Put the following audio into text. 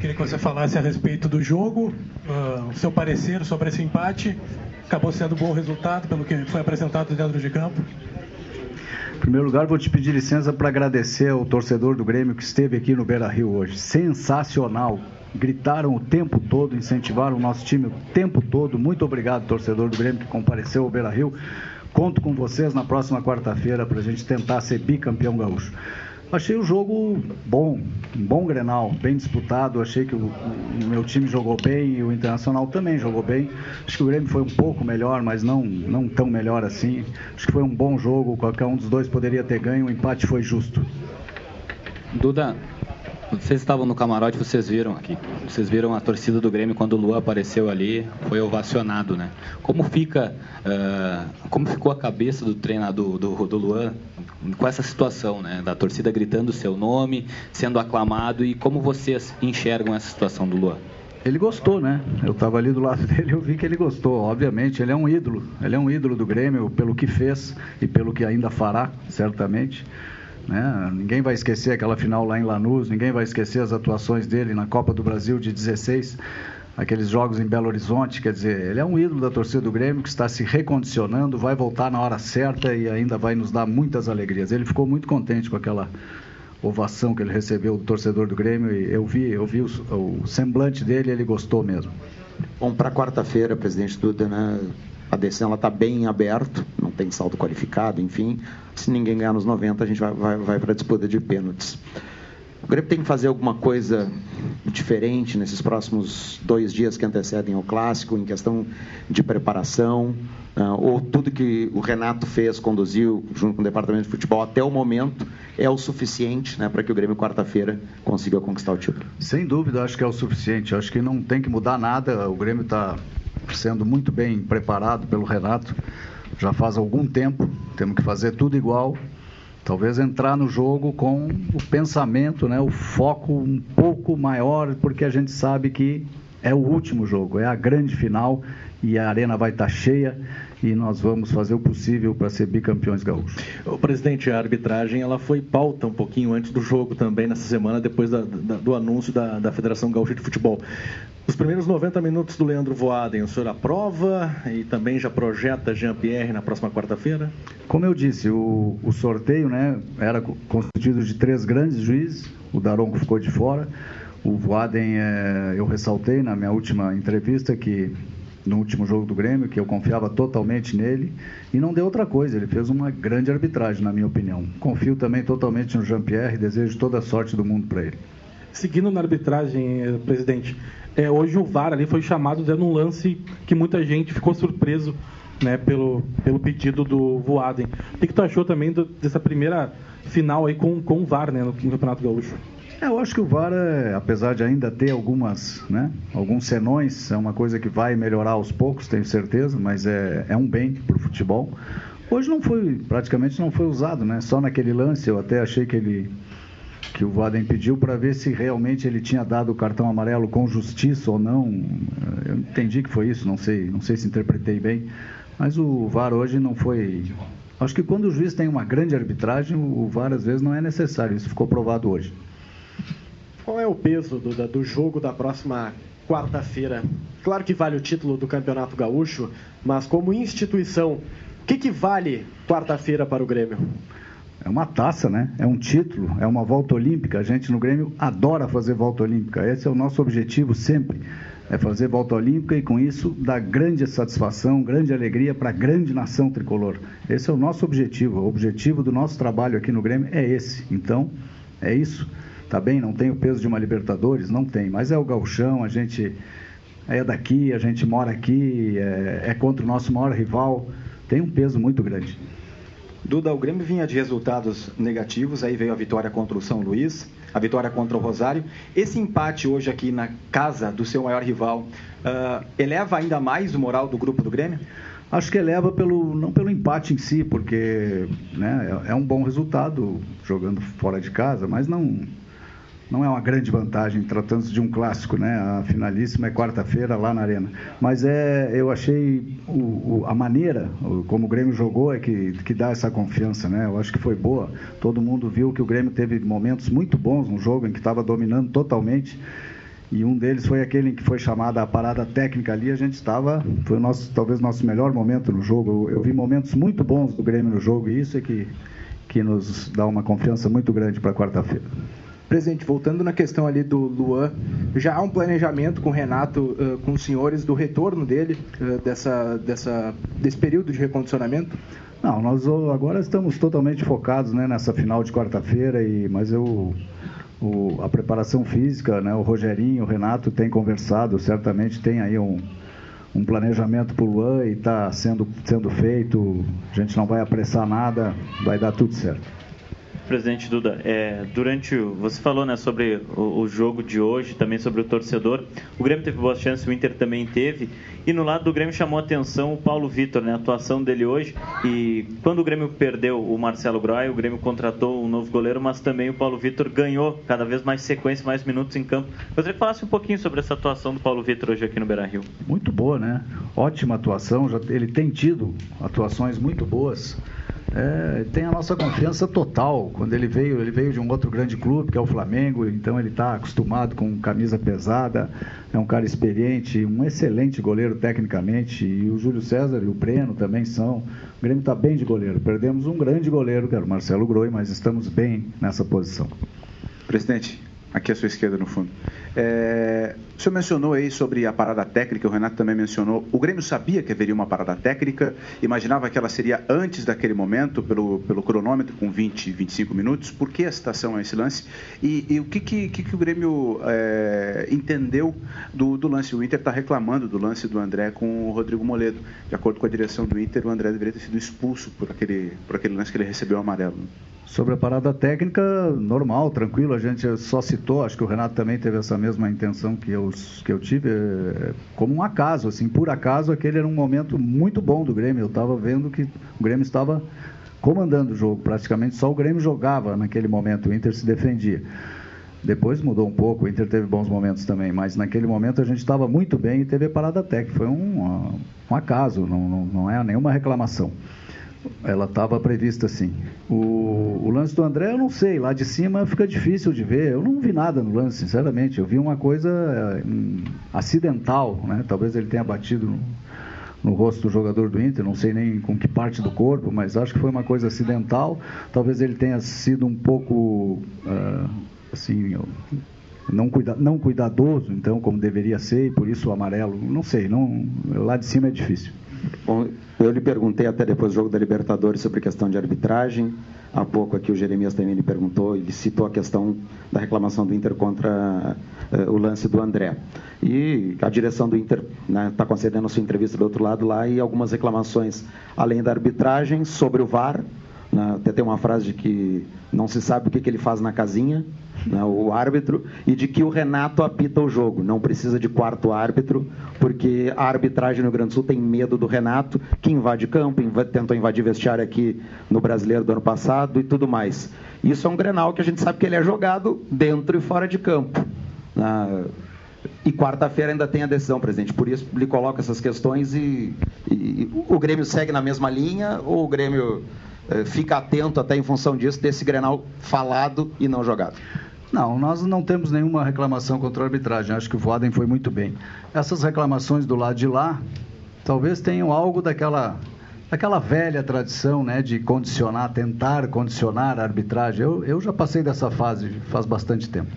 Queria que você falasse a respeito do jogo, uh, o seu parecer sobre esse empate. Acabou sendo bom resultado pelo que foi apresentado dentro de campo. Em primeiro lugar, vou te pedir licença para agradecer ao torcedor do Grêmio que esteve aqui no Beira Rio hoje. Sensacional! Gritaram o tempo todo, incentivaram o nosso time o tempo todo. Muito obrigado, torcedor do Grêmio que compareceu ao Beira Rio. Conto com vocês na próxima quarta-feira para a gente tentar ser bicampeão gaúcho. Achei o jogo bom, um bom Grenal, bem disputado. Achei que o, o, meu time jogou bem e o Internacional também jogou bem. Acho que o Grêmio foi um pouco melhor, mas não, não tão melhor assim. Acho que foi um bom jogo, qualquer um dos dois poderia ter ganho, o empate foi justo. Duda, vocês estavam no camarote, vocês viram aqui. Vocês viram a torcida do Grêmio quando o Luan apareceu ali, foi ovacionado, né? Como fica, uh, como ficou a cabeça do treinador do, do Luan com essa situação, né? Da torcida gritando o seu nome, sendo aclamado e como vocês enxergam essa situação do Luan? Ele gostou, né? Eu estava ali do lado dele, eu vi que ele gostou. Obviamente, ele é um ídolo. Ele é um ídolo do Grêmio pelo que fez e pelo que ainda fará, certamente. Né? Ninguém vai esquecer aquela final lá em Lanús, ninguém vai esquecer as atuações dele na Copa do Brasil de 16, aqueles jogos em Belo Horizonte. Quer dizer, ele é um ídolo da torcida do Grêmio que está se recondicionando, vai voltar na hora certa e ainda vai nos dar muitas alegrias. Ele ficou muito contente com aquela ovação que ele recebeu do torcedor do Grêmio e eu vi, eu vi o, o semblante dele, ele gostou mesmo. Bom, para quarta-feira, presidente Duda, né, a decisão está bem aberta, não tem saldo qualificado, enfim. Se ninguém ganhar nos 90, a gente vai, vai, vai para a disputa de pênaltis. O Grêmio tem que fazer alguma coisa diferente nesses próximos dois dias que antecedem ao clássico, em questão de preparação, uh, ou tudo que o Renato fez, conduziu junto com o departamento de futebol até o momento é o suficiente né, para que o Grêmio quarta-feira consiga conquistar o título? Sem dúvida, acho que é o suficiente. Acho que não tem que mudar nada. O Grêmio está sendo muito bem preparado pelo Renato já faz algum tempo. Temos que fazer tudo igual. Talvez entrar no jogo com o pensamento, né, o foco um pouco maior, porque a gente sabe que é o último jogo, é a grande final e a arena vai estar cheia e nós vamos fazer o possível para ser bicampeões gaúchos. O presidente, a arbitragem ela foi pauta um pouquinho antes do jogo também nessa semana, depois da, da, do anúncio da, da Federação Gaúcha de Futebol. Os primeiros 90 minutos do Leandro Voaden, o senhor aprova e também já projeta Jean-Pierre na próxima quarta-feira? Como eu disse, o, o sorteio né, era constituído de três grandes juízes, o Daronco ficou de fora. O Voaden, é, eu ressaltei na minha última entrevista que no último jogo do Grêmio, que eu confiava totalmente nele, e não deu outra coisa, ele fez uma grande arbitragem, na minha opinião. Confio também totalmente no Jean-Pierre e desejo toda a sorte do mundo para ele. Seguindo na arbitragem, eh, presidente, é, hoje o VAR ali foi chamado dando um lance que muita gente ficou surpreso né, pelo, pelo pedido do Voaden. O que, tu achou também do, dessa primeira final aí com, com o VAR né, no Campeonato Gaúcho? É, eu acho que o VAR, é, apesar de ainda ter algumas, né, alguns senões, é uma coisa que vai melhorar aos poucos, tenho certeza, mas é, é um bem para o futebol. Hoje não foi, praticamente não foi usado, né? Só naquele lance eu até achei que ele que o Vaden pediu para ver se realmente ele tinha dado o cartão amarelo com justiça ou não. Eu entendi que foi isso, não sei, não sei se interpretei bem, mas o VAR hoje não foi. Acho que quando o juiz tem uma grande arbitragem, o VAR às vezes não é necessário. Isso ficou provado hoje. Qual é o peso do, do jogo da próxima quarta-feira? Claro que vale o título do Campeonato Gaúcho, mas como instituição, o que, que vale quarta-feira para o Grêmio? É uma taça, né? É um título, é uma volta olímpica. A gente no Grêmio adora fazer volta olímpica. Esse é o nosso objetivo sempre. É fazer volta olímpica e com isso dar grande satisfação, grande alegria para a grande nação tricolor. Esse é o nosso objetivo. O objetivo do nosso trabalho aqui no Grêmio é esse. Então, é isso. Tá bem, não tem o peso de uma Libertadores? Não tem, mas é o galchão, a gente é daqui, a gente mora aqui, é, é contra o nosso maior rival, tem um peso muito grande. Duda, o Grêmio vinha de resultados negativos, aí veio a vitória contra o São Luís, a vitória contra o Rosário. Esse empate hoje aqui na casa do seu maior rival uh, eleva ainda mais o moral do grupo do Grêmio? Acho que eleva pelo não pelo empate em si, porque né, é, é um bom resultado jogando fora de casa, mas não não é uma grande vantagem tratando-se de um clássico, né? A finalíssima é quarta-feira lá na arena. Mas é, eu achei o, o, a maneira como o Grêmio jogou é que, que dá essa confiança, né? Eu acho que foi boa. Todo mundo viu que o Grêmio teve momentos muito bons no jogo em que estava dominando totalmente e um deles foi aquele em que foi chamada a parada técnica ali, a gente estava, foi o nosso, talvez nosso melhor momento no jogo. Eu, eu, vi momentos muito bons do Grêmio no jogo e isso é que, que nos dá uma confiança muito grande para quarta-feira. Presidente, voltando na questão ali do Luan, já há um planejamento com o Renato, uh, com os senhores, do retorno dele, uh, dessa, dessa, desse período de recondicionamento? Não, nós agora estamos totalmente focados né, nessa final de quarta-feira, e mas eu o, a preparação física, né, o Rogerinho, o Renato tem conversado, certamente tem aí um, um planejamento para o Luan e está sendo, sendo feito. A gente não vai apressar nada, vai dar tudo certo presidente Duda, é, durante o, você falou né, sobre o, o, jogo de hoje, também sobre o torcedor. O Grêmio teve boas chances, o Inter também teve. E no lado do Grêmio chamou a atenção o Paulo Vitor, né, a atuação dele hoje. E quando o Grêmio perdeu o Marcelo Groy, o Grêmio contratou um novo goleiro, mas também o Paulo Vitor ganhou cada vez mais sequência, mais minutos em campo. Eu gostaria que falasse um pouquinho sobre essa atuação do Paulo Vitor hoje aqui no Beira Rio. Muito boa, né? Ótima atuação. Já, ele tem tido atuações muito boas é, tem a nossa confiança total. Quando ele veio, ele veio de um outro grande clube, que é o Flamengo, então ele está acostumado com camisa pesada, é um cara experiente, um excelente goleiro tecnicamente, e o Júlio César e o Breno também são. O Grêmio está bem de goleiro. Perdemos um grande goleiro, que era o Marcelo Groi, mas estamos bem nessa posição. Presidente, aqui à sua esquerda no fundo. É, o senhor mencionou aí sobre a parada técnica, o Renato também mencionou. O Grêmio sabia que haveria uma parada técnica, imaginava que ela seria antes daquele momento, pelo, pelo cronômetro, com 20, 25 minutos. Por que a citação a esse lance? E, e o que, que, que, o Grêmio é, entendeu do, do lance? O Inter está reclamando do lance do André com o Rodrigo Moledo. De acordo com a direção do Inter, o André deveria ter sido expulso por aquele, por aquele lance que ele recebeu amarelo. Sobre a parada técnica, normal, tranquilo. A gente só citou, acho que o Renato também teve essa mesma intenção que eu, que eu tive, é, como um acaso, assim, por acaso, aquele era um momento muito bom do Grêmio. Eu estava vendo que o Grêmio estava comandando o jogo, praticamente só o Grêmio jogava naquele momento, o Inter se defendia. Depois mudou um pouco, o Inter teve bons momentos também, mas naquele momento a gente estava muito bem e teve a parada técnica. Foi um, um acaso, não, não, não é nenhuma reclamação. Ela estava prevista assim. O, o, lance do André, eu não sei, lá de cima fica difícil de ver. Eu não vi nada no lance, sinceramente. Eu vi uma coisa um, acidental, né? Talvez ele tenha batido no, no, rosto do jogador do Inter, não sei nem com que parte do corpo, mas acho que foi uma coisa acidental. Talvez ele tenha sido um pouco, uh, assim, não, cuida, não cuidadoso, então, como deveria ser, e por isso o amarelo. Não sei, não, lá de cima é difícil. Bom, eu lhe perguntei até depois do jogo da Libertadores sobre questão de arbitragem. Há pouco aqui o Jeremias também lhe perguntou, ele citou a questão da reclamação do Inter contra uh, o lance do André. E a direção do Inter está né, tá concedendo a sua entrevista do outro lado lá e algumas reclamações, além da arbitragem, sobre o VAR. Né, até tem uma frase de que não se sabe o que, que ele faz na casinha, né, o árbitro, e de que o Renato apita o jogo. Não precisa de quarto árbitro, porque a arbitragem no Rio Grande do Sul tem medo do Renato, que invade campo, inv tentou invadir vestiário aqui no Brasileiro do ano passado e tudo mais. Isso é um Grenal que a gente sabe que ele é jogado dentro e fora de campo. Né? E quarta-feira ainda tem a decisão, presidente. Por isso lhe coloca essas questões e, e, o Grêmio segue na mesma linha ou o Grêmio eh, fica atento até em função disso, desse Grenal falado e não jogado? Não, nós não temos nenhuma reclamação contra a arbitragem. Acho que o Voaden foi muito bem. Essas reclamações do lado de lá, talvez tenham algo daquela, daquela velha tradição, né, de condicionar, tentar condicionar a arbitragem. Eu, eu já passei dessa fase faz bastante tempo.